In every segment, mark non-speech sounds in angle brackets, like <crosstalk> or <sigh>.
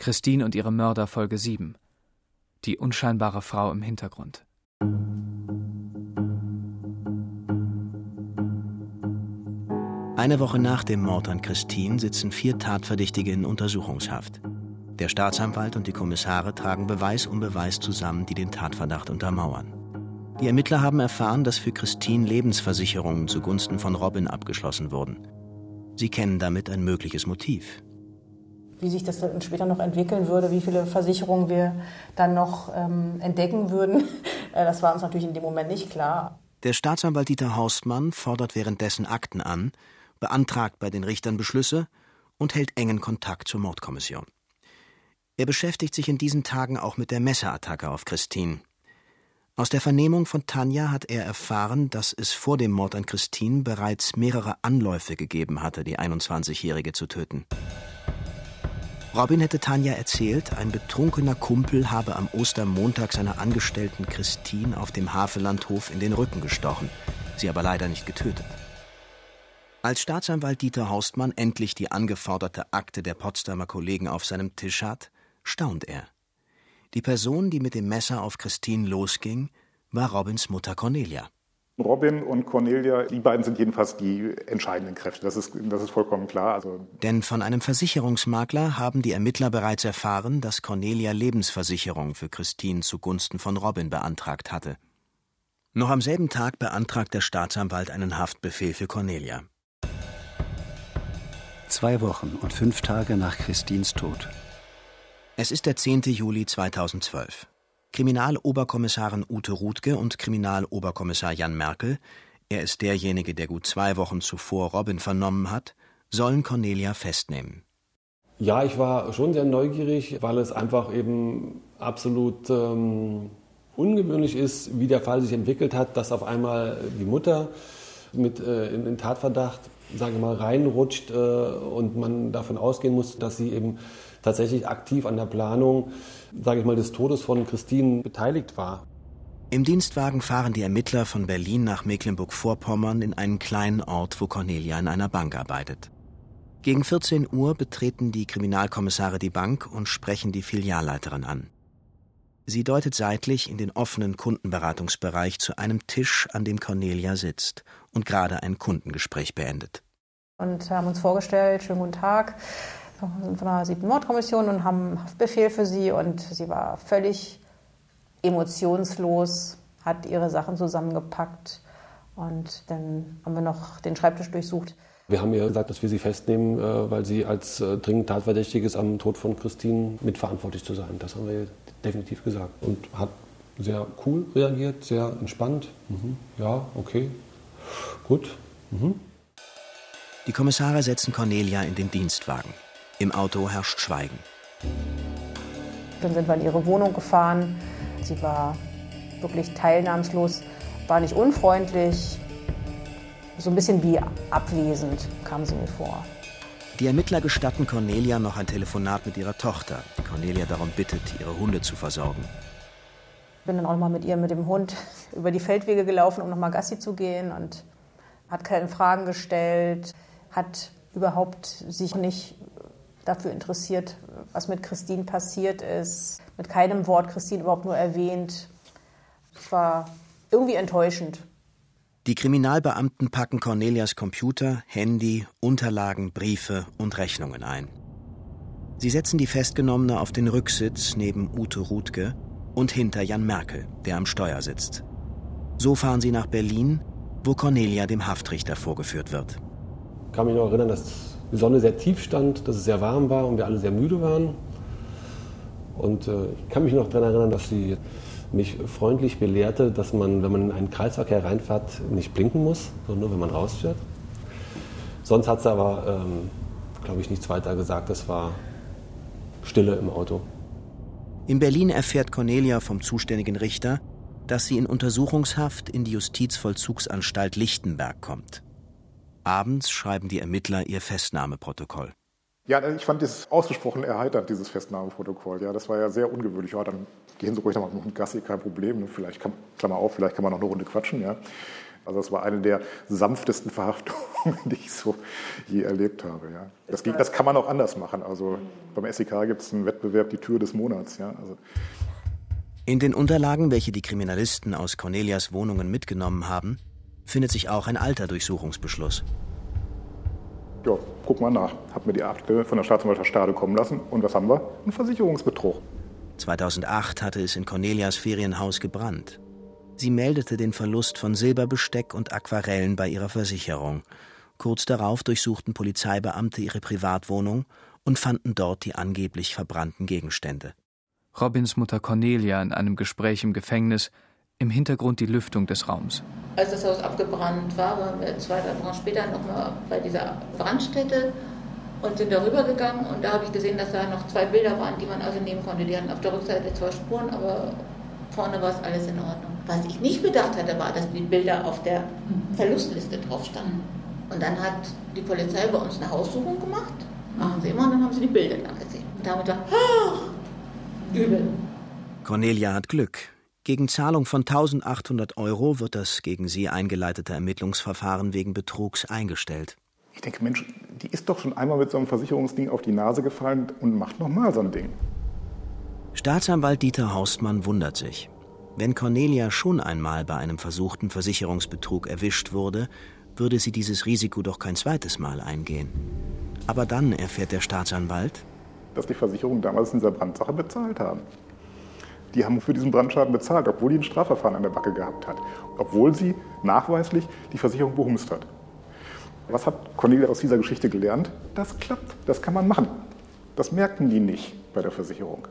Christine und ihre Mörder Folge 7. Die unscheinbare Frau im Hintergrund. Eine Woche nach dem Mord an Christine sitzen vier Tatverdächtige in Untersuchungshaft. Der Staatsanwalt und die Kommissare tragen Beweis um Beweis zusammen, die den Tatverdacht untermauern. Die Ermittler haben erfahren, dass für Christine Lebensversicherungen zugunsten von Robin abgeschlossen wurden. Sie kennen damit ein mögliches Motiv. Wie sich das dann später noch entwickeln würde, wie viele Versicherungen wir dann noch ähm, entdecken würden, <laughs> äh, das war uns natürlich in dem Moment nicht klar. Der Staatsanwalt Dieter Hausmann fordert währenddessen Akten an, beantragt bei den Richtern Beschlüsse und hält engen Kontakt zur Mordkommission. Er beschäftigt sich in diesen Tagen auch mit der Messerattacke auf Christine. Aus der Vernehmung von Tanja hat er erfahren, dass es vor dem Mord an Christine bereits mehrere Anläufe gegeben hatte, die 21-Jährige zu töten. Robin hätte Tanja erzählt, ein betrunkener Kumpel habe am Ostermontag seiner Angestellten Christine auf dem Havellandhof in den Rücken gestochen, sie aber leider nicht getötet. Als Staatsanwalt Dieter Haustmann endlich die angeforderte Akte der Potsdamer Kollegen auf seinem Tisch hat, staunt er. Die Person, die mit dem Messer auf Christine losging, war Robins Mutter Cornelia. Robin und Cornelia, die beiden sind jedenfalls die entscheidenden Kräfte. Das ist, das ist vollkommen klar. Also Denn von einem Versicherungsmakler haben die Ermittler bereits erfahren, dass Cornelia Lebensversicherung für Christine zugunsten von Robin beantragt hatte. Noch am selben Tag beantragt der Staatsanwalt einen Haftbefehl für Cornelia. Zwei Wochen und fünf Tage nach Christines Tod es ist der 10. Juli 2012. Kriminaloberkommissarin Ute Rudke und Kriminaloberkommissar Jan Merkel, er ist derjenige, der gut zwei Wochen zuvor Robin vernommen hat, sollen Cornelia festnehmen. Ja, ich war schon sehr neugierig, weil es einfach eben absolut ähm, ungewöhnlich ist, wie der Fall sich entwickelt hat, dass auf einmal die Mutter mit äh, in den Tatverdacht, sage ich mal, reinrutscht äh, und man davon ausgehen muss, dass sie eben tatsächlich aktiv an der Planung, sage ich mal, des Todes von Christine beteiligt war. Im Dienstwagen fahren die Ermittler von Berlin nach Mecklenburg-Vorpommern in einen kleinen Ort, wo Cornelia in einer Bank arbeitet. Gegen 14 Uhr betreten die Kriminalkommissare die Bank und sprechen die Filialleiterin an. Sie deutet seitlich in den offenen Kundenberatungsbereich zu einem Tisch, an dem Cornelia sitzt und gerade ein Kundengespräch beendet. Und haben uns vorgestellt, schönen guten Tag, sind von der siebten Mordkommission und haben einen Haftbefehl für sie und sie war völlig emotionslos, hat ihre Sachen zusammengepackt und dann haben wir noch den Schreibtisch durchsucht. Wir haben ihr gesagt, dass wir sie festnehmen, äh, weil sie als äh, dringend Tatverdächtige ist, am Tod von Christine mitverantwortlich zu sein. Das haben wir definitiv gesagt. Und hat sehr cool reagiert, sehr entspannt. Mhm. Ja, okay, gut. Mhm. Die Kommissare setzen Cornelia in den Dienstwagen. Im Auto herrscht Schweigen. Dann sind wir in ihre Wohnung gefahren. Sie war wirklich teilnahmslos, war nicht unfreundlich, so ein bisschen wie abwesend kam sie mir vor. Die Ermittler gestatten Cornelia noch ein Telefonat mit ihrer Tochter, die Cornelia darum bittet, ihre Hunde zu versorgen. Ich bin dann auch noch mal mit ihr mit dem Hund <laughs> über die Feldwege gelaufen, um noch mal Gassi zu gehen und hat keine Fragen gestellt, hat überhaupt sich nicht dafür interessiert, was mit Christine passiert ist. Mit keinem Wort Christine überhaupt nur erwähnt. Es war irgendwie enttäuschend. Die Kriminalbeamten packen Cornelias Computer, Handy, Unterlagen, Briefe und Rechnungen ein. Sie setzen die Festgenommene auf den Rücksitz neben Ute Rudke und hinter Jan Merkel, der am Steuer sitzt. So fahren sie nach Berlin, wo Cornelia dem Haftrichter vorgeführt wird. Ich kann mich noch erinnern, dass die Sonne sehr tief stand, dass es sehr warm war und wir alle sehr müde waren. Und äh, ich kann mich noch daran erinnern, dass sie mich freundlich belehrte, dass man, wenn man in einen Kreisverkehr reinfährt, nicht blinken muss, sondern nur, wenn man rausfährt. Sonst hat sie aber, ähm, glaube ich, nichts weiter gesagt. Es war Stille im Auto. In Berlin erfährt Cornelia vom zuständigen Richter, dass sie in Untersuchungshaft in die Justizvollzugsanstalt Lichtenberg kommt. Abends schreiben die Ermittler ihr Festnahmeprotokoll. Ja, ich fand es ausgesprochen erheiternd, dieses Festnahmeprotokoll. Ja, das war ja sehr ungewöhnlich. Ja, dann gehen Sie ruhig noch mal mit Gassi, kein Problem. Vielleicht kann, Klammer auf, vielleicht kann man noch eine Runde quatschen. Ja. Also es war eine der sanftesten Verhaftungen, <laughs> die ich so je erlebt habe. Ja. Das, ging, das kann man auch anders machen. Also beim SEK gibt es einen Wettbewerb, die Tür des Monats. Ja. Also in den Unterlagen, welche die Kriminalisten aus Cornelias Wohnungen mitgenommen haben, findet sich auch ein alter Durchsuchungsbeschluss. Ja, guck mal nach. Hab mir die Akte von der Staatsanwaltschaft Stade kommen lassen. Und was haben wir? Ein Versicherungsbetrug. 2008 hatte es in Cornelias Ferienhaus gebrannt. Sie meldete den Verlust von Silberbesteck und Aquarellen bei ihrer Versicherung. Kurz darauf durchsuchten Polizeibeamte ihre Privatwohnung und fanden dort die angeblich verbrannten Gegenstände. Robins Mutter Cornelia in einem Gespräch im Gefängnis, im Hintergrund die Lüftung des Raums. Als das Haus abgebrannt war, waren wir zwei, drei Wochen später nochmal bei dieser Brandstätte und sind darüber gegangen und da habe ich gesehen, dass da noch zwei Bilder waren, die man also nehmen konnte. Die hatten auf der Rückseite zwei Spuren, aber vorne war es alles in Ordnung. Was ich nicht bedacht hatte, war, dass die Bilder auf der Verlustliste drauf standen. Und dann hat die Polizei bei uns eine Haussuchung gemacht, machen sie immer, und dann haben sie die Bilder da gesehen. Und damit gedacht, ach, übel. Cornelia hat Glück. Gegen Zahlung von 1800 Euro wird das gegen sie eingeleitete Ermittlungsverfahren wegen Betrugs eingestellt. Ich denke, Mensch, die ist doch schon einmal mit so einem Versicherungsding auf die Nase gefallen und macht nochmal so ein Ding. Staatsanwalt Dieter Haustmann wundert sich. Wenn Cornelia schon einmal bei einem versuchten Versicherungsbetrug erwischt wurde, würde sie dieses Risiko doch kein zweites Mal eingehen. Aber dann erfährt der Staatsanwalt, dass die Versicherung damals in dieser Brandsache bezahlt haben. Die haben für diesen Brandschaden bezahlt, obwohl die ein Strafverfahren an der Backe gehabt hat. Obwohl sie nachweislich die Versicherung behumst hat. Was hat Cornelia aus dieser Geschichte gelernt? Das klappt, das kann man machen. Das merken die nicht bei der Versicherung.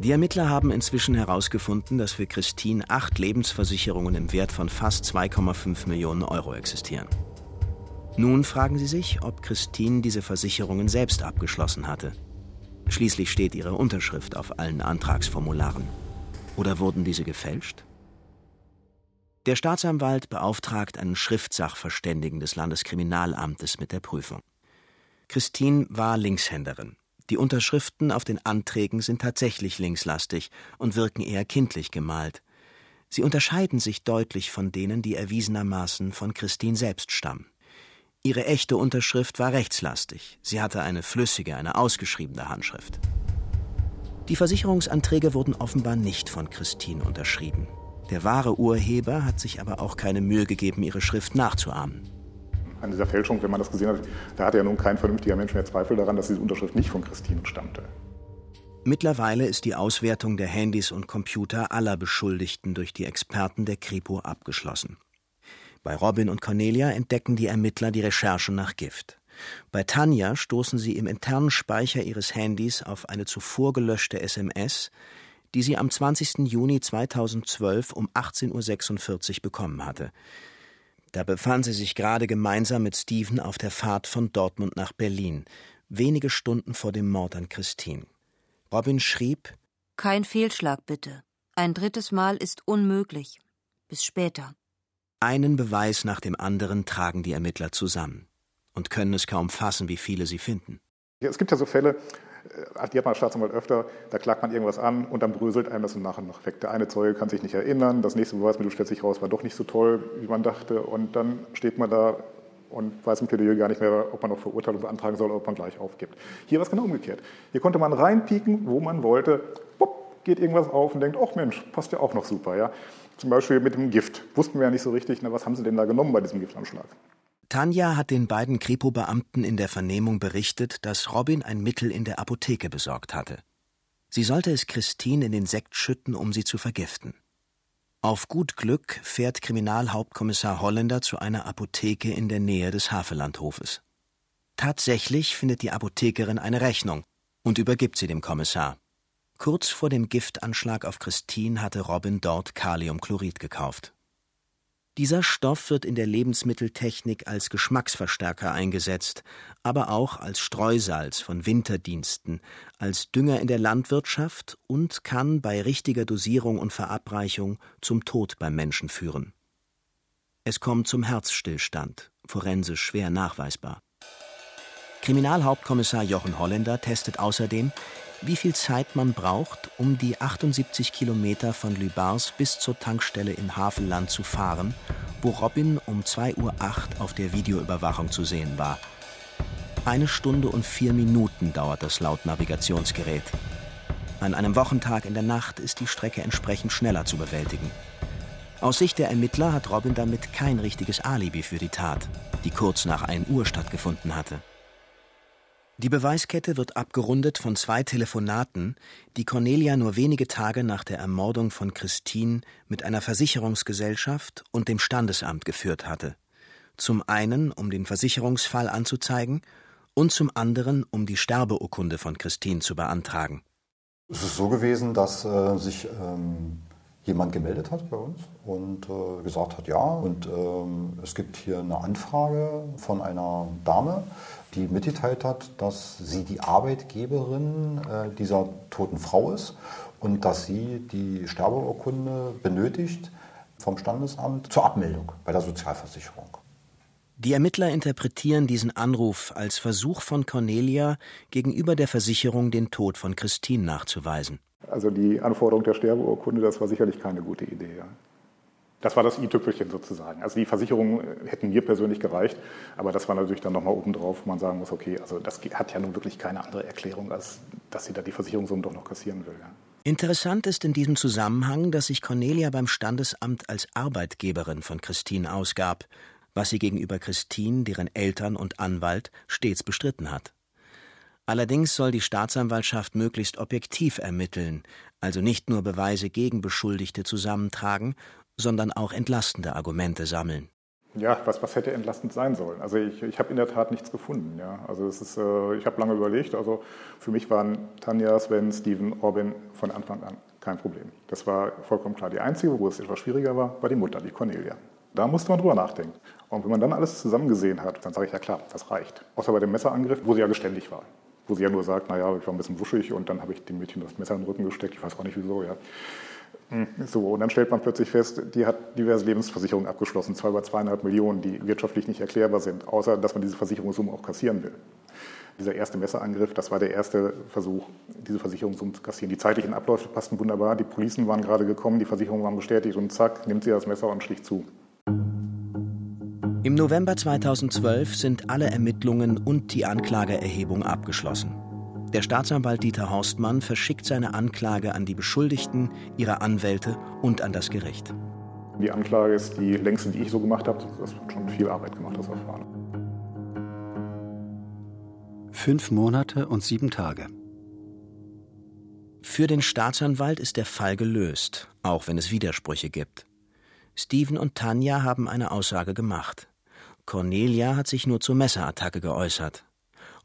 Die Ermittler haben inzwischen herausgefunden, dass für Christine acht Lebensversicherungen im Wert von fast 2,5 Millionen Euro existieren. Nun fragen sie sich, ob Christine diese Versicherungen selbst abgeschlossen hatte. Schließlich steht ihre Unterschrift auf allen Antragsformularen. Oder wurden diese gefälscht? Der Staatsanwalt beauftragt einen Schriftsachverständigen des Landeskriminalamtes mit der Prüfung. Christine war Linkshänderin. Die Unterschriften auf den Anträgen sind tatsächlich linkslastig und wirken eher kindlich gemalt. Sie unterscheiden sich deutlich von denen, die erwiesenermaßen von Christine selbst stammen. Ihre echte Unterschrift war rechtslastig. Sie hatte eine flüssige, eine ausgeschriebene Handschrift. Die Versicherungsanträge wurden offenbar nicht von Christine unterschrieben. Der wahre Urheber hat sich aber auch keine Mühe gegeben, ihre Schrift nachzuahmen. An dieser Fälschung, wenn man das gesehen hat, da hatte ja nun kein vernünftiger Mensch mehr Zweifel daran, dass diese Unterschrift nicht von Christine stammte. Mittlerweile ist die Auswertung der Handys und Computer aller Beschuldigten durch die Experten der Kripo abgeschlossen. Bei Robin und Cornelia entdecken die Ermittler die Recherche nach Gift. Bei Tanja stoßen sie im internen Speicher ihres Handys auf eine zuvor gelöschte SMS, die sie am 20. Juni 2012 um 18.46 Uhr bekommen hatte. Da befand sie sich gerade gemeinsam mit Steven auf der Fahrt von Dortmund nach Berlin, wenige Stunden vor dem Mord an Christine. Robin schrieb: Kein Fehlschlag bitte. Ein drittes Mal ist unmöglich. Bis später. Einen Beweis nach dem anderen tragen die Ermittler zusammen und können es kaum fassen, wie viele sie finden. Es gibt ja so Fälle, äh, die hat man als Staatsanwalt öfter, da klagt man irgendwas an und dann bröselt einem das im Nachhinein noch weg. Der eine Zeuge kann sich nicht erinnern, das nächste Beweismittel stellt sich raus, war doch nicht so toll, wie man dachte und dann steht man da und weiß im Plädoyer gar nicht mehr, ob man noch Verurteilung beantragen soll oder ob man gleich aufgibt. Hier war es genau umgekehrt. Hier konnte man reinpieken, wo man wollte, Bupp, geht irgendwas auf und denkt, ach Mensch, passt ja auch noch super. Ja? Zum Beispiel mit dem Gift. Wussten wir ja nicht so richtig, na, was haben sie denn da genommen bei diesem Giftanschlag? Tanja hat den beiden Kripo-Beamten in der Vernehmung berichtet, dass Robin ein Mittel in der Apotheke besorgt hatte. Sie sollte es Christine in den Sekt schütten, um sie zu vergiften. Auf gut Glück fährt Kriminalhauptkommissar Holländer zu einer Apotheke in der Nähe des Havellandhofes. Tatsächlich findet die Apothekerin eine Rechnung und übergibt sie dem Kommissar. Kurz vor dem Giftanschlag auf Christine hatte Robin dort Kaliumchlorid gekauft. Dieser Stoff wird in der Lebensmitteltechnik als Geschmacksverstärker eingesetzt, aber auch als Streusalz von Winterdiensten, als Dünger in der Landwirtschaft und kann bei richtiger Dosierung und Verabreichung zum Tod beim Menschen führen. Es kommt zum Herzstillstand, forensisch schwer nachweisbar. Kriminalhauptkommissar Jochen Holländer testet außerdem, wie viel Zeit man braucht, um die 78 Kilometer von Lübars bis zur Tankstelle im Havelland zu fahren wo Robin um 2.08 Uhr auf der Videoüberwachung zu sehen war. Eine Stunde und vier Minuten dauert das laut Navigationsgerät. An einem Wochentag in der Nacht ist die Strecke entsprechend schneller zu bewältigen. Aus Sicht der Ermittler hat Robin damit kein richtiges Alibi für die Tat, die kurz nach 1 Uhr stattgefunden hatte. Die Beweiskette wird abgerundet von zwei Telefonaten, die Cornelia nur wenige Tage nach der Ermordung von Christine mit einer Versicherungsgesellschaft und dem Standesamt geführt hatte. Zum einen, um den Versicherungsfall anzuzeigen und zum anderen, um die Sterbeurkunde von Christine zu beantragen. Es ist so gewesen, dass äh, sich ähm, jemand gemeldet hat bei uns und äh, gesagt hat, ja, und ähm, es gibt hier eine Anfrage von einer Dame, die mitgeteilt hat, dass sie die Arbeitgeberin äh, dieser toten Frau ist und dass sie die Sterbeurkunde benötigt vom Standesamt zur Abmeldung bei der Sozialversicherung. Die Ermittler interpretieren diesen Anruf als Versuch von Cornelia, gegenüber der Versicherung den Tod von Christine nachzuweisen. Also die Anforderung der Sterbeurkunde, das war sicherlich keine gute Idee. Das war das i-Tüpfelchen sozusagen. Also die Versicherungen hätten mir persönlich gereicht, aber das war natürlich dann nochmal obendrauf, wo man sagen muss, okay, also das hat ja nun wirklich keine andere Erklärung, als dass sie da die Versicherungssumme doch noch kassieren will. Ja. Interessant ist in diesem Zusammenhang, dass sich Cornelia beim Standesamt als Arbeitgeberin von Christine ausgab, was sie gegenüber Christine, deren Eltern und Anwalt stets bestritten hat. Allerdings soll die Staatsanwaltschaft möglichst objektiv ermitteln, also nicht nur Beweise gegen Beschuldigte zusammentragen, sondern auch entlastende Argumente sammeln. Ja, was, was hätte entlastend sein sollen? Also ich, ich habe in der Tat nichts gefunden. Ja. Also es ist, äh, ich habe lange überlegt. Also für mich waren Tanja, Sven, Steven, Robin von Anfang an kein Problem. Das war vollkommen klar. Die einzige, wo es etwas schwieriger war, war die Mutter, die Cornelia. Da musste man drüber nachdenken. Und wenn man dann alles zusammengesehen hat, dann sage ich, ja klar, das reicht. Außer bei dem Messerangriff, wo sie ja geständig war. Wo sie ja nur sagt, naja, ich war ein bisschen wuschig und dann habe ich dem Mädchen das Messer in den Rücken gesteckt. Ich weiß auch nicht wieso, ja. Hm, so, und dann stellt man plötzlich fest, die hat diverse Lebensversicherungen abgeschlossen, zwei über zweieinhalb Millionen, die wirtschaftlich nicht erklärbar sind, außer dass man diese Versicherungssumme auch kassieren will. Dieser erste Messerangriff, das war der erste Versuch, diese Versicherungssumme zu kassieren. Die zeitlichen Abläufe passten wunderbar, die Policen waren gerade gekommen, die Versicherungen waren bestätigt und zack, nimmt sie das Messer und schlicht zu. Im November 2012 sind alle Ermittlungen und die Anklageerhebung abgeschlossen. Der Staatsanwalt Dieter Horstmann verschickt seine Anklage an die Beschuldigten, ihre Anwälte und an das Gericht. Die Anklage ist die längste, die ich so gemacht habe. Das hat schon viel Arbeit gemacht, das Verfahren. Fünf Monate und sieben Tage. Für den Staatsanwalt ist der Fall gelöst, auch wenn es Widersprüche gibt. Steven und Tanja haben eine Aussage gemacht. Cornelia hat sich nur zur Messerattacke geäußert.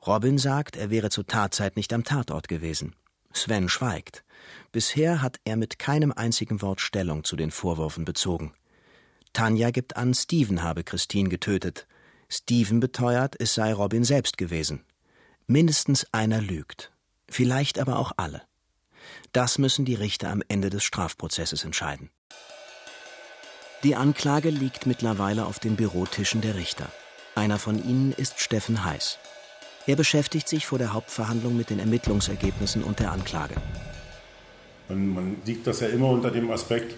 Robin sagt, er wäre zur Tatzeit nicht am Tatort gewesen. Sven schweigt. Bisher hat er mit keinem einzigen Wort Stellung zu den Vorwürfen bezogen. Tanja gibt an, Steven habe Christine getötet. Steven beteuert, es sei Robin selbst gewesen. Mindestens einer lügt. Vielleicht aber auch alle. Das müssen die Richter am Ende des Strafprozesses entscheiden. Die Anklage liegt mittlerweile auf den Bürotischen der Richter. Einer von ihnen ist Steffen Heiß. Er beschäftigt sich vor der Hauptverhandlung mit den Ermittlungsergebnissen und der Anklage. Man, man sieht das ja immer unter dem Aspekt,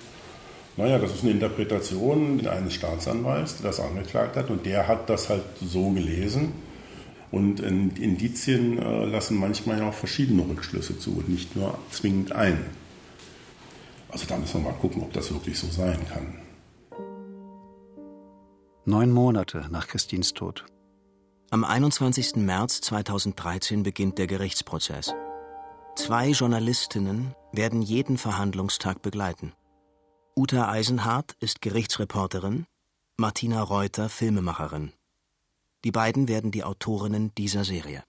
naja, das ist eine Interpretation eines Staatsanwalts, der das angeklagt hat und der hat das halt so gelesen. Und Indizien äh, lassen manchmal ja auch verschiedene Rückschlüsse zu und nicht nur zwingend einen. Also da müssen wir mal gucken, ob das wirklich so sein kann. Neun Monate nach Christins Tod. Am 21. März 2013 beginnt der Gerichtsprozess. Zwei Journalistinnen werden jeden Verhandlungstag begleiten. Uta Eisenhardt ist Gerichtsreporterin, Martina Reuter Filmemacherin. Die beiden werden die Autorinnen dieser Serie.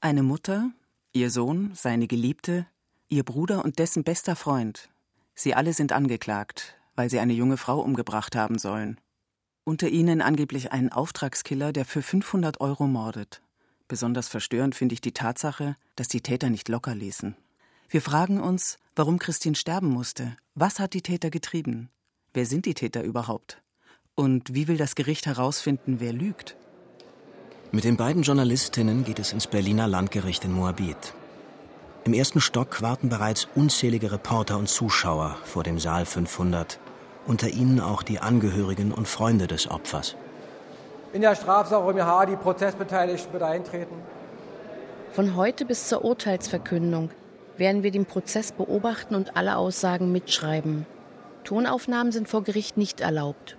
Eine Mutter, ihr Sohn, seine Geliebte, ihr Bruder und dessen bester Freund. Sie alle sind angeklagt, weil sie eine junge Frau umgebracht haben sollen. Unter ihnen angeblich ein Auftragskiller, der für 500 Euro mordet. Besonders verstörend finde ich die Tatsache, dass die Täter nicht locker ließen. Wir fragen uns, warum Christine sterben musste. Was hat die Täter getrieben? Wer sind die Täter überhaupt? Und wie will das Gericht herausfinden, wer lügt? Mit den beiden Journalistinnen geht es ins Berliner Landgericht in Moabit. Im ersten Stock warten bereits unzählige Reporter und Zuschauer vor dem Saal 500 unter ihnen auch die Angehörigen und Freunde des Opfers. In der Strafsache um H die Prozessbeteiligten bitte eintreten. Von heute bis zur Urteilsverkündung werden wir den Prozess beobachten und alle Aussagen mitschreiben. Tonaufnahmen sind vor Gericht nicht erlaubt.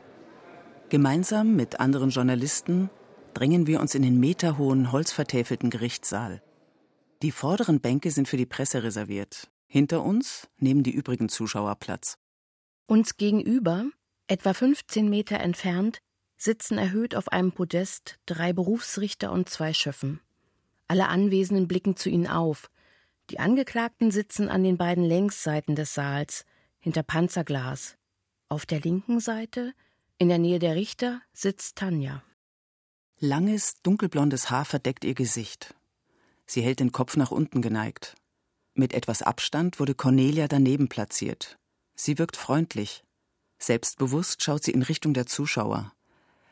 Gemeinsam mit anderen Journalisten drängen wir uns in den meterhohen, holzvertäfelten Gerichtssaal. Die vorderen Bänke sind für die Presse reserviert. Hinter uns nehmen die übrigen Zuschauer Platz. Uns gegenüber, etwa 15 Meter entfernt, sitzen erhöht auf einem Podest drei Berufsrichter und zwei Schöffen. Alle Anwesenden blicken zu ihnen auf. Die Angeklagten sitzen an den beiden Längsseiten des Saals, hinter Panzerglas. Auf der linken Seite, in der Nähe der Richter, sitzt Tanja. Langes, dunkelblondes Haar verdeckt ihr Gesicht. Sie hält den Kopf nach unten geneigt. Mit etwas Abstand wurde Cornelia daneben platziert. Sie wirkt freundlich. Selbstbewusst schaut sie in Richtung der Zuschauer.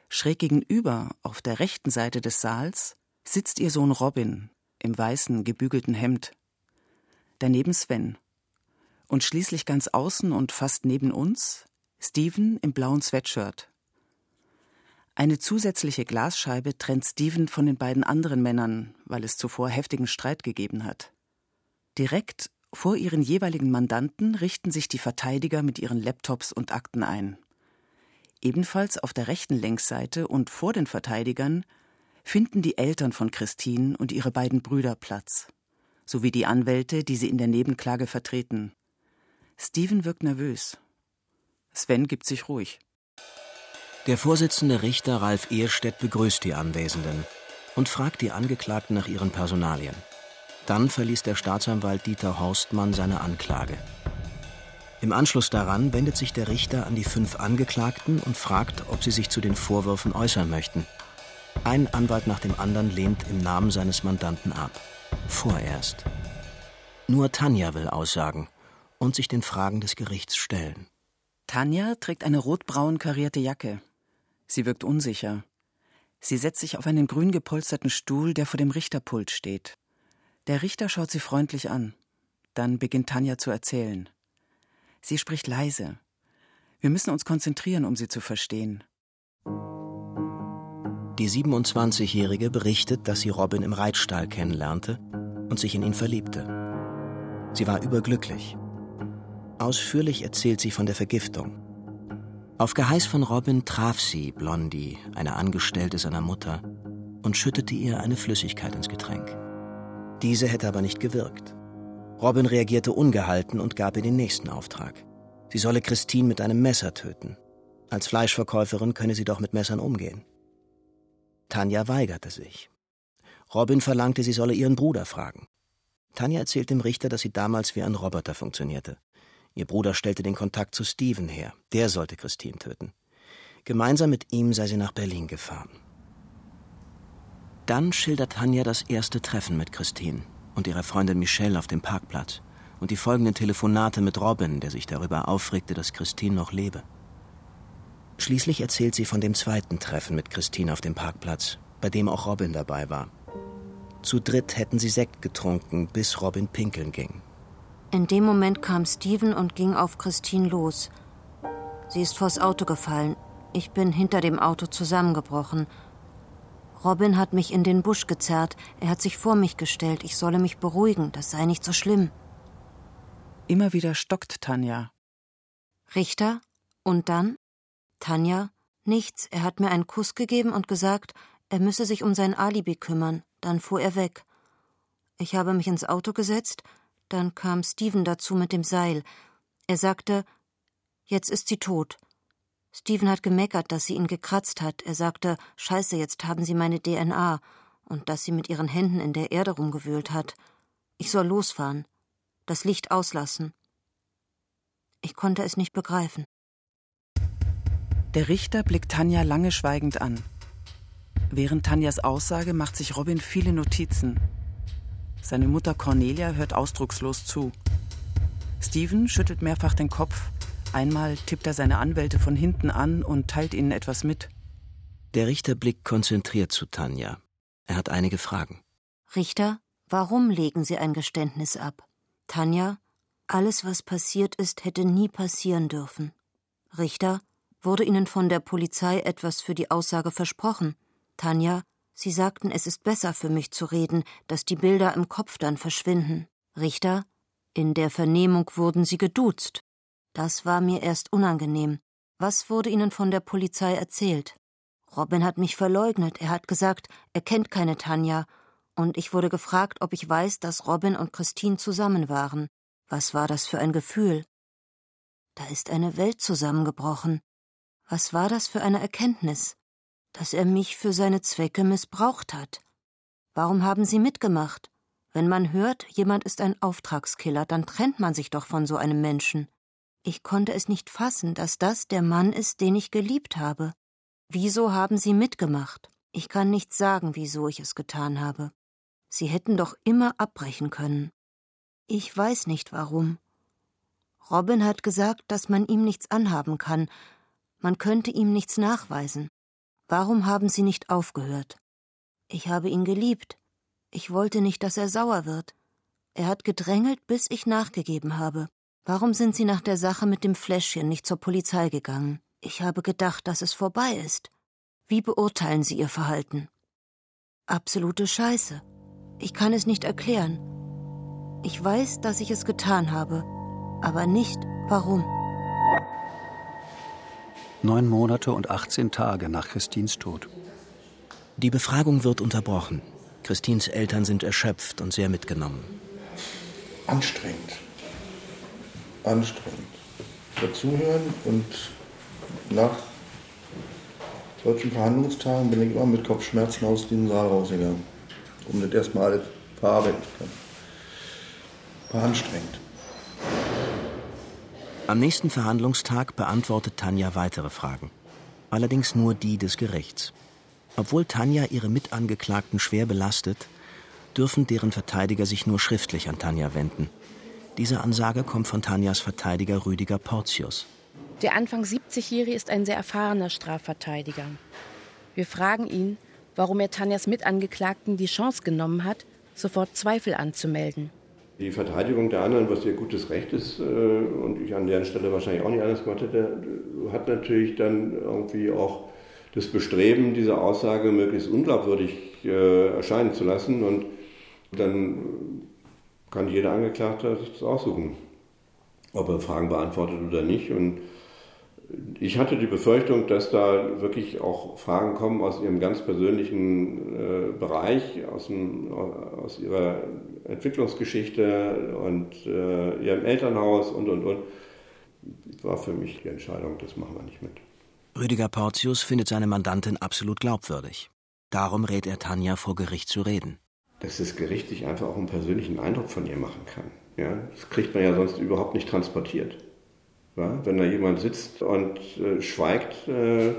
Schräg gegenüber, auf der rechten Seite des Saals, sitzt ihr Sohn Robin im weißen, gebügelten Hemd. Daneben Sven. Und schließlich ganz außen und fast neben uns Steven im blauen Sweatshirt. Eine zusätzliche Glasscheibe trennt Steven von den beiden anderen Männern, weil es zuvor heftigen Streit gegeben hat. Direkt vor ihren jeweiligen Mandanten richten sich die Verteidiger mit ihren Laptops und Akten ein. Ebenfalls auf der rechten Längsseite und vor den Verteidigern finden die Eltern von Christine und ihre beiden Brüder Platz, sowie die Anwälte, die sie in der Nebenklage vertreten. Steven wirkt nervös. Sven gibt sich ruhig. Der Vorsitzende Richter Ralf Ehrstedt begrüßt die Anwesenden und fragt die Angeklagten nach ihren Personalien. Dann verließ der Staatsanwalt Dieter Horstmann seine Anklage. Im Anschluss daran wendet sich der Richter an die fünf Angeklagten und fragt, ob sie sich zu den Vorwürfen äußern möchten. Ein Anwalt nach dem anderen lehnt im Namen seines Mandanten ab. Vorerst. Nur Tanja will aussagen und sich den Fragen des Gerichts stellen. Tanja trägt eine rotbraun karierte Jacke. Sie wirkt unsicher. Sie setzt sich auf einen grün gepolsterten Stuhl, der vor dem Richterpult steht. Der Richter schaut sie freundlich an. Dann beginnt Tanja zu erzählen. Sie spricht leise. Wir müssen uns konzentrieren, um sie zu verstehen. Die 27-Jährige berichtet, dass sie Robin im Reitstall kennenlernte und sich in ihn verliebte. Sie war überglücklich. Ausführlich erzählt sie von der Vergiftung. Auf Geheiß von Robin traf sie Blondie, eine Angestellte seiner Mutter, und schüttete ihr eine Flüssigkeit ins Getränk. Diese hätte aber nicht gewirkt. Robin reagierte ungehalten und gab ihr den nächsten Auftrag. Sie solle Christine mit einem Messer töten. Als Fleischverkäuferin könne sie doch mit Messern umgehen. Tanja weigerte sich. Robin verlangte, sie solle ihren Bruder fragen. Tanja erzählt dem Richter, dass sie damals wie ein Roboter funktionierte. Ihr Bruder stellte den Kontakt zu Steven her. Der sollte Christine töten. Gemeinsam mit ihm sei sie nach Berlin gefahren. Dann schildert Tanja das erste Treffen mit Christine und ihrer Freundin Michelle auf dem Parkplatz und die folgenden Telefonate mit Robin, der sich darüber aufregte, dass Christine noch lebe. Schließlich erzählt sie von dem zweiten Treffen mit Christine auf dem Parkplatz, bei dem auch Robin dabei war. Zu dritt hätten sie Sekt getrunken, bis Robin pinkeln ging. In dem Moment kam Steven und ging auf Christine los. Sie ist vors Auto gefallen. Ich bin hinter dem Auto zusammengebrochen. Robin hat mich in den Busch gezerrt. Er hat sich vor mich gestellt. Ich solle mich beruhigen. Das sei nicht so schlimm. Immer wieder stockt Tanja. Richter? Und dann? Tanja, nichts. Er hat mir einen Kuss gegeben und gesagt, er müsse sich um sein Alibi kümmern. Dann fuhr er weg. Ich habe mich ins Auto gesetzt, dann kam Steven dazu mit dem Seil. Er sagte, jetzt ist sie tot. Steven hat gemeckert, dass sie ihn gekratzt hat. Er sagte, Scheiße, jetzt haben sie meine DNA und dass sie mit ihren Händen in der Erde rumgewühlt hat. Ich soll losfahren, das Licht auslassen. Ich konnte es nicht begreifen. Der Richter blickt Tanja lange schweigend an. Während Tanjas Aussage macht sich Robin viele Notizen. Seine Mutter Cornelia hört ausdruckslos zu. Steven schüttelt mehrfach den Kopf. Einmal tippt er seine Anwälte von hinten an und teilt ihnen etwas mit. Der Richter blickt konzentriert zu Tanja. Er hat einige Fragen. Richter, warum legen Sie ein Geständnis ab? Tanja, alles, was passiert ist, hätte nie passieren dürfen. Richter, wurde Ihnen von der Polizei etwas für die Aussage versprochen? Tanja, Sie sagten, es ist besser für mich zu reden, dass die Bilder im Kopf dann verschwinden. Richter, in der Vernehmung wurden Sie geduzt. Das war mir erst unangenehm. Was wurde Ihnen von der Polizei erzählt? Robin hat mich verleugnet. Er hat gesagt, er kennt keine Tanja. Und ich wurde gefragt, ob ich weiß, dass Robin und Christine zusammen waren. Was war das für ein Gefühl? Da ist eine Welt zusammengebrochen. Was war das für eine Erkenntnis? Dass er mich für seine Zwecke missbraucht hat. Warum haben Sie mitgemacht? Wenn man hört, jemand ist ein Auftragskiller, dann trennt man sich doch von so einem Menschen. Ich konnte es nicht fassen, dass das der Mann ist, den ich geliebt habe. Wieso haben Sie mitgemacht? Ich kann nicht sagen, wieso ich es getan habe. Sie hätten doch immer abbrechen können. Ich weiß nicht warum. Robin hat gesagt, dass man ihm nichts anhaben kann, man könnte ihm nichts nachweisen. Warum haben Sie nicht aufgehört? Ich habe ihn geliebt. Ich wollte nicht, dass er sauer wird. Er hat gedrängelt, bis ich nachgegeben habe. Warum sind Sie nach der Sache mit dem Fläschchen nicht zur Polizei gegangen? Ich habe gedacht, dass es vorbei ist. Wie beurteilen Sie Ihr Verhalten? Absolute Scheiße. Ich kann es nicht erklären. Ich weiß, dass ich es getan habe, aber nicht warum. Neun Monate und 18 Tage nach Christins Tod. Die Befragung wird unterbrochen. Christins Eltern sind erschöpft und sehr mitgenommen. Anstrengend. Anstrengend. Dazuhören und nach solchen Verhandlungstagen bin ich immer mit Kopfschmerzen aus dem Saal rausgegangen, um das erstmal alles verarbeiten zu können. War anstrengend. Am nächsten Verhandlungstag beantwortet Tanja weitere Fragen. Allerdings nur die des Gerichts. Obwohl Tanja ihre Mitangeklagten schwer belastet, dürfen deren Verteidiger sich nur schriftlich an Tanja wenden. Diese Ansage kommt von Tanjas Verteidiger Rüdiger Portius. Der Anfang 70-Jährige ist ein sehr erfahrener Strafverteidiger. Wir fragen ihn, warum er Tanjas Mitangeklagten die Chance genommen hat, sofort Zweifel anzumelden. Die Verteidigung der anderen, was ihr gutes Recht ist, äh, und ich an deren Stelle wahrscheinlich auch nicht anders gemacht hätte, hat natürlich dann irgendwie auch das Bestreben, diese Aussage möglichst unglaubwürdig äh, erscheinen zu lassen. Und dann kann jeder Angeklagte sich das aussuchen, ob er Fragen beantwortet oder nicht. Und ich hatte die Befürchtung, dass da wirklich auch Fragen kommen aus ihrem ganz persönlichen äh, Bereich, aus, dem, aus ihrer Entwicklungsgeschichte und äh, ihrem Elternhaus und und und. War für mich die Entscheidung, das machen wir nicht mit. Rüdiger Portius findet seine Mandantin absolut glaubwürdig. Darum rät er Tanja vor Gericht zu reden. Dass das Gericht sich einfach auch einen persönlichen Eindruck von ihr machen kann. Ja, das kriegt man ja sonst überhaupt nicht transportiert. Ja, wenn da jemand sitzt und äh, schweigt, äh,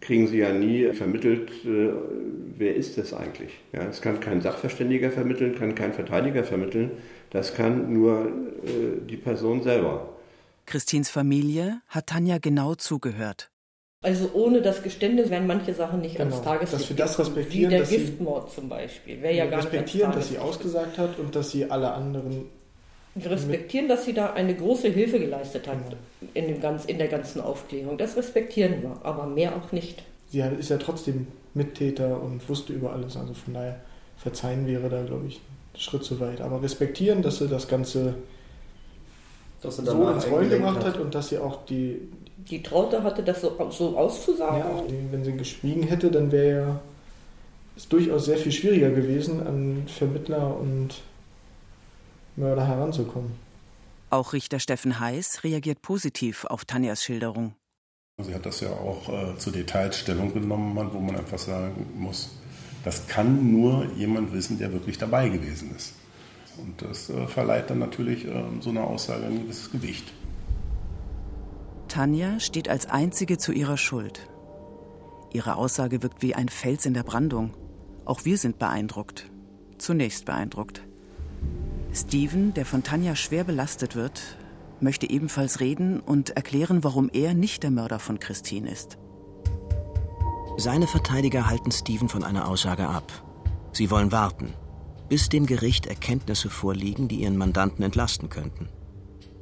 kriegen sie ja nie vermittelt, äh, wer ist das eigentlich. Ja, es kann kein Sachverständiger vermitteln, kann kein Verteidiger vermitteln, das kann nur äh, die Person selber. Christins Familie hat Tanja genau zugehört. Also ohne das Geständnis wären manche Sachen nicht genau, ans Tageslicht dass wir das respektieren, wie der Giftmord zum Beispiel. Wäre ja gar respektieren, dass sie ausgesagt hat und dass sie alle anderen wir respektieren, dass sie da eine große Hilfe geleistet hat in, dem ganz, in der ganzen Aufklärung. Das respektieren wir, aber mehr auch nicht. Sie ist ja trotzdem Mittäter und wusste über alles. Also von daher verzeihen wäre da, glaube ich, ein Schritt zu weit. Aber respektieren, dass sie das Ganze dass sie so ins Rollen gemacht hat und dass sie auch die. Die Traute hatte, das so, so auszusagen. Ja, auch die, wenn sie geschwiegen hätte, dann wäre ja es durchaus sehr viel schwieriger gewesen, an Vermittler und Mörder heranzukommen. Auch Richter Steffen Heiß reagiert positiv auf Tanjas Schilderung. Sie hat das ja auch äh, zu Details Stellung genommen, wo man einfach sagen muss, das kann nur jemand wissen, der wirklich dabei gewesen ist. Und das äh, verleiht dann natürlich äh, so einer Aussage ein gewisses Gewicht. Tanja steht als einzige zu ihrer Schuld. Ihre Aussage wirkt wie ein Fels in der Brandung. Auch wir sind beeindruckt. Zunächst beeindruckt. Steven, der von Tanja schwer belastet wird, möchte ebenfalls reden und erklären, warum er nicht der Mörder von Christine ist. Seine Verteidiger halten Steven von einer Aussage ab. Sie wollen warten, bis dem Gericht Erkenntnisse vorliegen, die ihren Mandanten entlasten könnten.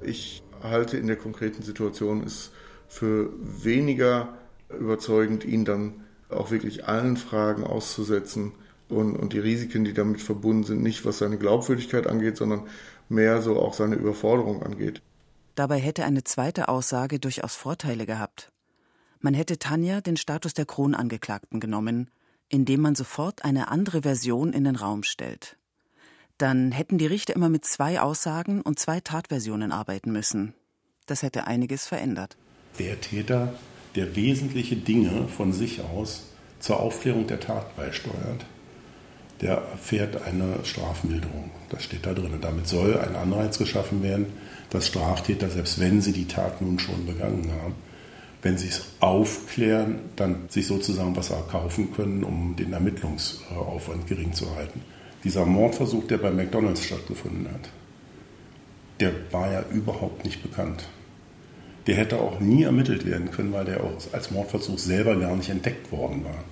Ich halte in der konkreten Situation es für weniger überzeugend, ihn dann auch wirklich allen Fragen auszusetzen und, und die Risiken, die damit verbunden sind, nicht was seine Glaubwürdigkeit angeht, sondern mehr so auch seine Überforderung angeht. Dabei hätte eine zweite Aussage durchaus Vorteile gehabt. Man hätte Tanja den Status der Kronangeklagten genommen, indem man sofort eine andere Version in den Raum stellt. Dann hätten die Richter immer mit zwei Aussagen und zwei Tatversionen arbeiten müssen. Das hätte einiges verändert. Der Täter, der wesentliche Dinge von sich aus zur Aufklärung der Tat beisteuert, der erfährt eine Strafmilderung. Das steht da drin. Damit soll ein Anreiz geschaffen werden, dass Straftäter, selbst wenn sie die Tat nun schon begangen haben, wenn sie es aufklären, dann sich sozusagen was erkaufen können, um den Ermittlungsaufwand gering zu halten. Dieser Mordversuch, der bei McDonald's stattgefunden hat, der war ja überhaupt nicht bekannt. Der hätte auch nie ermittelt werden können, weil der auch als Mordversuch selber gar nicht entdeckt worden war.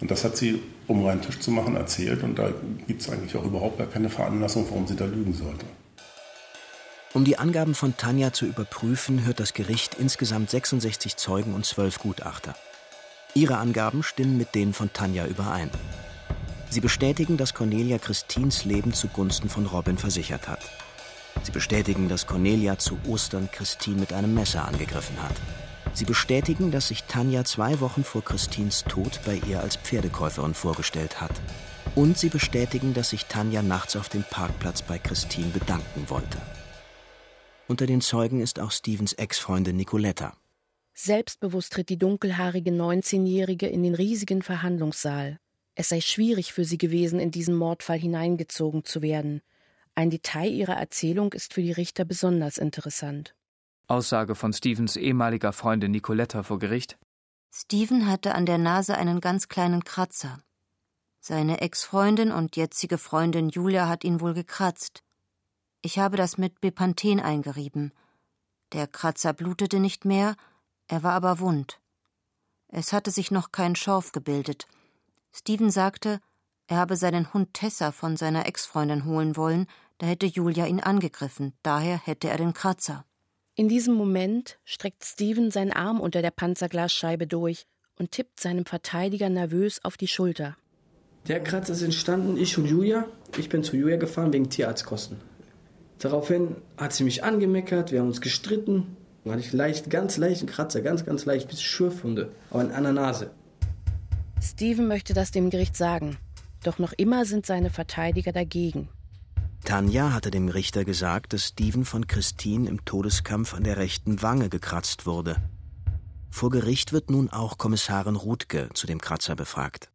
Und das hat sie, um reinen Tisch zu machen, erzählt. Und da gibt es eigentlich auch überhaupt gar keine Veranlassung, warum sie da lügen sollte. Um die Angaben von Tanja zu überprüfen, hört das Gericht insgesamt 66 Zeugen und 12 Gutachter. Ihre Angaben stimmen mit denen von Tanja überein. Sie bestätigen, dass Cornelia Christins Leben zugunsten von Robin versichert hat. Sie bestätigen, dass Cornelia zu Ostern Christine mit einem Messer angegriffen hat. Sie bestätigen, dass sich Tanja zwei Wochen vor Christins Tod bei ihr als Pferdekäuferin vorgestellt hat. Und sie bestätigen, dass sich Tanja nachts auf dem Parkplatz bei Christine bedanken wollte. Unter den Zeugen ist auch Stevens Ex-Freundin Nicoletta. Selbstbewusst tritt die dunkelhaarige 19-Jährige in den riesigen Verhandlungssaal. Es sei schwierig für sie gewesen, in diesen Mordfall hineingezogen zu werden. Ein Detail ihrer Erzählung ist für die Richter besonders interessant. Aussage von Stevens ehemaliger Freundin Nicoletta vor Gericht. Steven hatte an der Nase einen ganz kleinen Kratzer. Seine Ex-Freundin und jetzige Freundin Julia hat ihn wohl gekratzt. Ich habe das mit Bepanthen eingerieben. Der Kratzer blutete nicht mehr, er war aber wund. Es hatte sich noch kein Schorf gebildet. Steven sagte, er habe seinen Hund Tessa von seiner Ex-Freundin holen wollen, da hätte Julia ihn angegriffen, daher hätte er den Kratzer. In diesem Moment streckt Steven seinen Arm unter der Panzerglasscheibe durch und tippt seinem Verteidiger nervös auf die Schulter. Der Kratzer ist entstanden, ich und Julia. Ich bin zu Julia gefahren wegen Tierarztkosten. Daraufhin hat sie mich angemeckert, wir haben uns gestritten. Dann hatte ich leicht, ganz leichten Kratzer, ganz, ganz leicht, bis Schürfwunde, aber in einer Nase. Steven möchte das dem Gericht sagen, doch noch immer sind seine Verteidiger dagegen. Tanja hatte dem Richter gesagt, dass Steven von Christine im Todeskampf an der rechten Wange gekratzt wurde. Vor Gericht wird nun auch Kommissarin Rutke zu dem Kratzer befragt.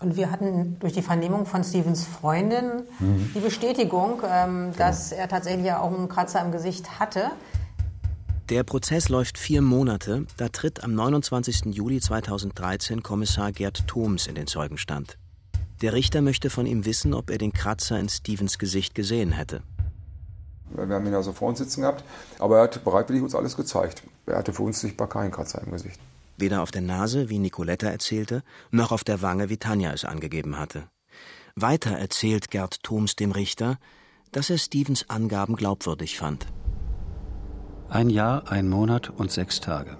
Und wir hatten durch die Vernehmung von Stevens Freundin mhm. die Bestätigung, ähm, dass er tatsächlich auch einen Kratzer im Gesicht hatte. Der Prozess läuft vier Monate. Da tritt am 29. Juli 2013 Kommissar Gerd Thoms in den Zeugenstand. Der Richter möchte von ihm wissen, ob er den Kratzer in Stevens Gesicht gesehen hätte. Wir haben ihn also vor uns sitzen gehabt, aber er hat bereitwillig uns alles gezeigt. Er hatte für uns sichtbar keinen Kratzer im Gesicht. Weder auf der Nase, wie Nicoletta erzählte, noch auf der Wange, wie Tanja es angegeben hatte. Weiter erzählt Gerd Thoms dem Richter, dass er Stevens Angaben glaubwürdig fand. Ein Jahr, ein Monat und sechs Tage.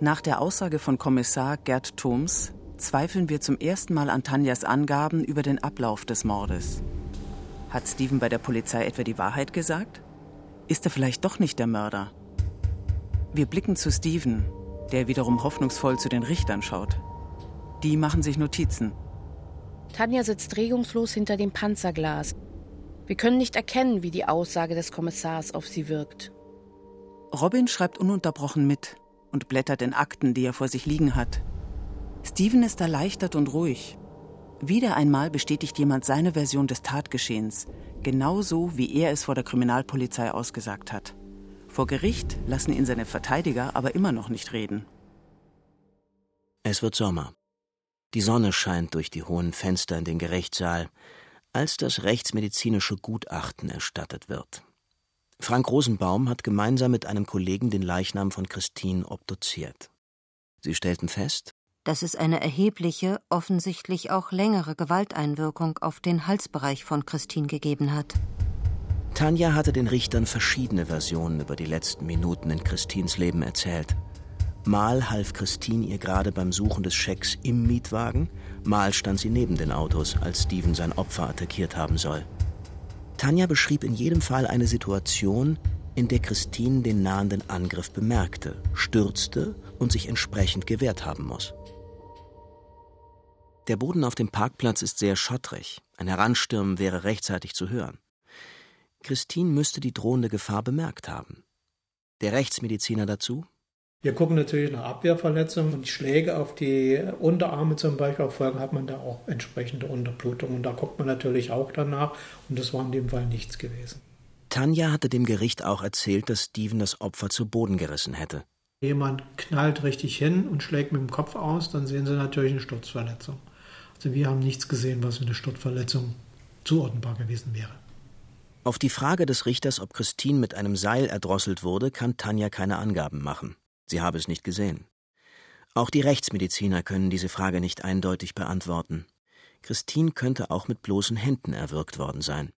Nach der Aussage von Kommissar Gerd Thoms zweifeln wir zum ersten Mal an Tanjas Angaben über den Ablauf des Mordes. Hat Steven bei der Polizei etwa die Wahrheit gesagt? Ist er vielleicht doch nicht der Mörder? Wir blicken zu Steven, der wiederum hoffnungsvoll zu den Richtern schaut. Die machen sich Notizen. Tanja sitzt regungslos hinter dem Panzerglas. Wir können nicht erkennen, wie die Aussage des Kommissars auf sie wirkt. Robin schreibt ununterbrochen mit und blättert in Akten, die er vor sich liegen hat. Steven ist erleichtert und ruhig. Wieder einmal bestätigt jemand seine Version des Tatgeschehens, genauso wie er es vor der Kriminalpolizei ausgesagt hat. Vor Gericht lassen ihn seine Verteidiger aber immer noch nicht reden. Es wird Sommer. Die Sonne scheint durch die hohen Fenster in den Gerichtssaal, als das rechtsmedizinische Gutachten erstattet wird. Frank Rosenbaum hat gemeinsam mit einem Kollegen den Leichnam von Christine obduziert. Sie stellten fest, dass es eine erhebliche, offensichtlich auch längere Gewalteinwirkung auf den Halsbereich von Christine gegeben hat. Tanja hatte den Richtern verschiedene Versionen über die letzten Minuten in Christins Leben erzählt. Mal half Christine ihr gerade beim Suchen des Schecks im Mietwagen, mal stand sie neben den Autos, als Steven sein Opfer attackiert haben soll. Tanja beschrieb in jedem Fall eine Situation, in der Christine den nahenden Angriff bemerkte, stürzte und sich entsprechend gewehrt haben muss. Der Boden auf dem Parkplatz ist sehr schottrig. Ein Heranstürmen wäre rechtzeitig zu hören. Christine müsste die drohende Gefahr bemerkt haben. Der Rechtsmediziner dazu? Wir gucken natürlich nach Abwehrverletzungen und Schläge auf die Unterarme zum Beispiel folgen, hat man da auch entsprechende Unterblutungen. Und da guckt man natürlich auch danach und das war in dem Fall nichts gewesen. Tanja hatte dem Gericht auch erzählt, dass Steven das Opfer zu Boden gerissen hätte. Jemand knallt richtig hin und schlägt mit dem Kopf aus, dann sehen sie natürlich eine Sturzverletzung. Also wir haben nichts gesehen, was für eine Sturzverletzung zuordnenbar gewesen wäre. Auf die Frage des Richters, ob Christine mit einem Seil erdrosselt wurde, kann Tanja keine Angaben machen. Sie habe es nicht gesehen. Auch die Rechtsmediziner können diese Frage nicht eindeutig beantworten. Christine könnte auch mit bloßen Händen erwürgt worden sein.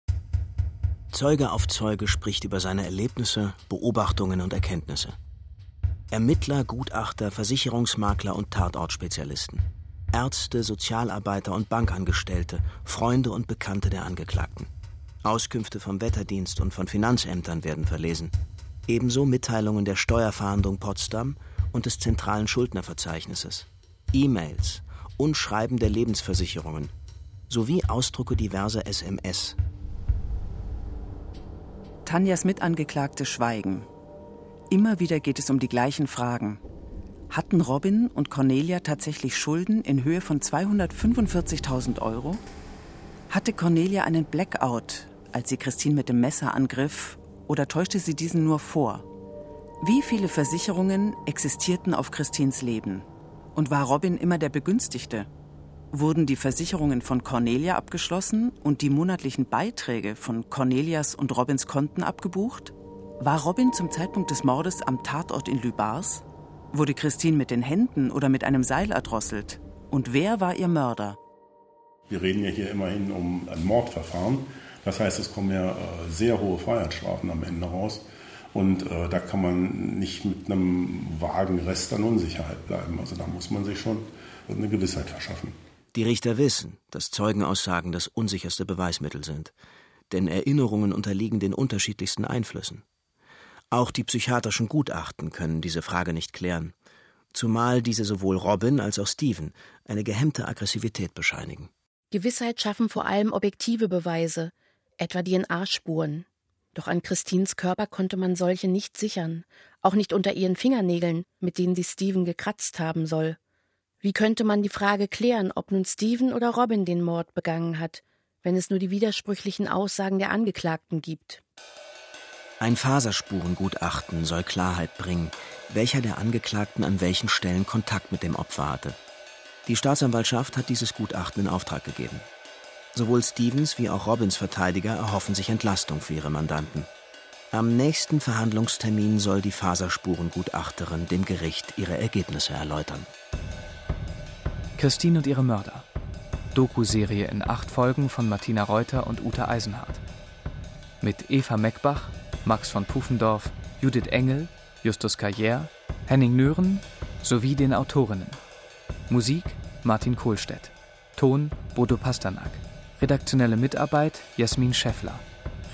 Zeuge auf Zeuge spricht über seine Erlebnisse, Beobachtungen und Erkenntnisse. Ermittler, Gutachter, Versicherungsmakler und Tatortspezialisten. Ärzte, Sozialarbeiter und Bankangestellte, Freunde und Bekannte der Angeklagten. Auskünfte vom Wetterdienst und von Finanzämtern werden verlesen. Ebenso Mitteilungen der Steuerfahndung Potsdam und des zentralen Schuldnerverzeichnisses. E-Mails und Schreiben der Lebensversicherungen sowie Ausdrucke diverser SMS. Tanjas Mitangeklagte schweigen. Immer wieder geht es um die gleichen Fragen. Hatten Robin und Cornelia tatsächlich Schulden in Höhe von 245.000 Euro? Hatte Cornelia einen Blackout, als sie Christine mit dem Messer angriff, oder täuschte sie diesen nur vor? Wie viele Versicherungen existierten auf Christins Leben? Und war Robin immer der Begünstigte? Wurden die Versicherungen von Cornelia abgeschlossen und die monatlichen Beiträge von Cornelias und Robins Konten abgebucht? War Robin zum Zeitpunkt des Mordes am Tatort in Lübars? Wurde Christine mit den Händen oder mit einem Seil erdrosselt? Und wer war ihr Mörder? Wir reden ja hier immerhin um ein Mordverfahren. Das heißt, es kommen ja äh, sehr hohe Freiheitsstrafen am Ende raus. Und äh, da kann man nicht mit einem vagen Rest an Unsicherheit bleiben. Also da muss man sich schon eine Gewissheit verschaffen. Die Richter wissen, dass Zeugenaussagen das unsicherste Beweismittel sind. Denn Erinnerungen unterliegen den unterschiedlichsten Einflüssen. Auch die psychiatrischen Gutachten können diese Frage nicht klären, zumal diese sowohl Robin als auch Steven eine gehemmte Aggressivität bescheinigen. Gewissheit schaffen vor allem objektive Beweise, etwa DNA-Spuren. Doch an Christines Körper konnte man solche nicht sichern, auch nicht unter ihren Fingernägeln, mit denen sie Steven gekratzt haben soll. Wie könnte man die Frage klären, ob nun Steven oder Robin den Mord begangen hat, wenn es nur die widersprüchlichen Aussagen der Angeklagten gibt? Ein Faserspurengutachten soll Klarheit bringen, welcher der Angeklagten an welchen Stellen Kontakt mit dem Opfer hatte. Die Staatsanwaltschaft hat dieses Gutachten in Auftrag gegeben. Sowohl Stevens wie auch Robins Verteidiger erhoffen sich Entlastung für ihre Mandanten. Am nächsten Verhandlungstermin soll die Faserspurengutachterin dem Gericht ihre Ergebnisse erläutern. Christine und ihre Mörder. Doku-Serie in acht Folgen von Martina Reuter und Uta Eisenhardt. Mit Eva Meckbach, Max von Pufendorf, Judith Engel, Justus Carrière, Henning Nören sowie den Autorinnen. Musik Martin Kohlstedt. Ton Bodo Pasternak. Redaktionelle Mitarbeit Jasmin Scheffler.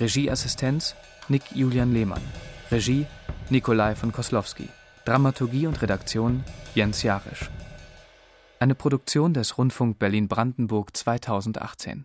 Regieassistenz Nick Julian Lehmann. Regie Nikolai von Koslowski. Dramaturgie und Redaktion Jens Jarisch. Eine Produktion des Rundfunk Berlin-Brandenburg 2018.